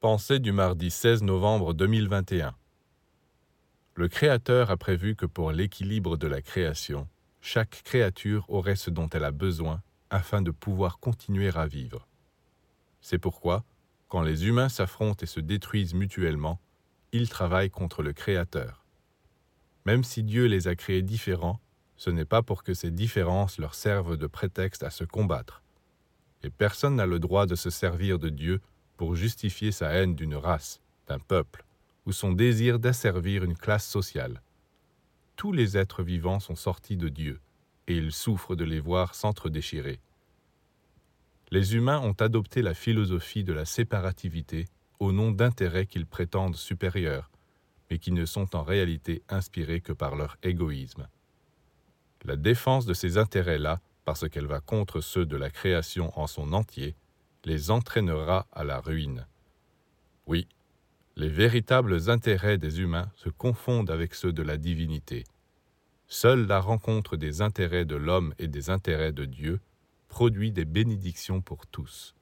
Pensée du mardi 16 novembre 2021 Le Créateur a prévu que pour l'équilibre de la création, chaque créature aurait ce dont elle a besoin afin de pouvoir continuer à vivre. C'est pourquoi, quand les humains s'affrontent et se détruisent mutuellement, ils travaillent contre le Créateur. Même si Dieu les a créés différents, ce n'est pas pour que ces différences leur servent de prétexte à se combattre. Et personne n'a le droit de se servir de Dieu pour justifier sa haine d'une race, d'un peuple, ou son désir d'asservir une classe sociale. Tous les êtres vivants sont sortis de Dieu, et il souffre de les voir s'entre-déchirer. Les humains ont adopté la philosophie de la séparativité au nom d'intérêts qu'ils prétendent supérieurs, mais qui ne sont en réalité inspirés que par leur égoïsme. La défense de ces intérêts-là, parce qu'elle va contre ceux de la création en son entier, les entraînera à la ruine. Oui, les véritables intérêts des humains se confondent avec ceux de la divinité. Seule la rencontre des intérêts de l'homme et des intérêts de Dieu produit des bénédictions pour tous.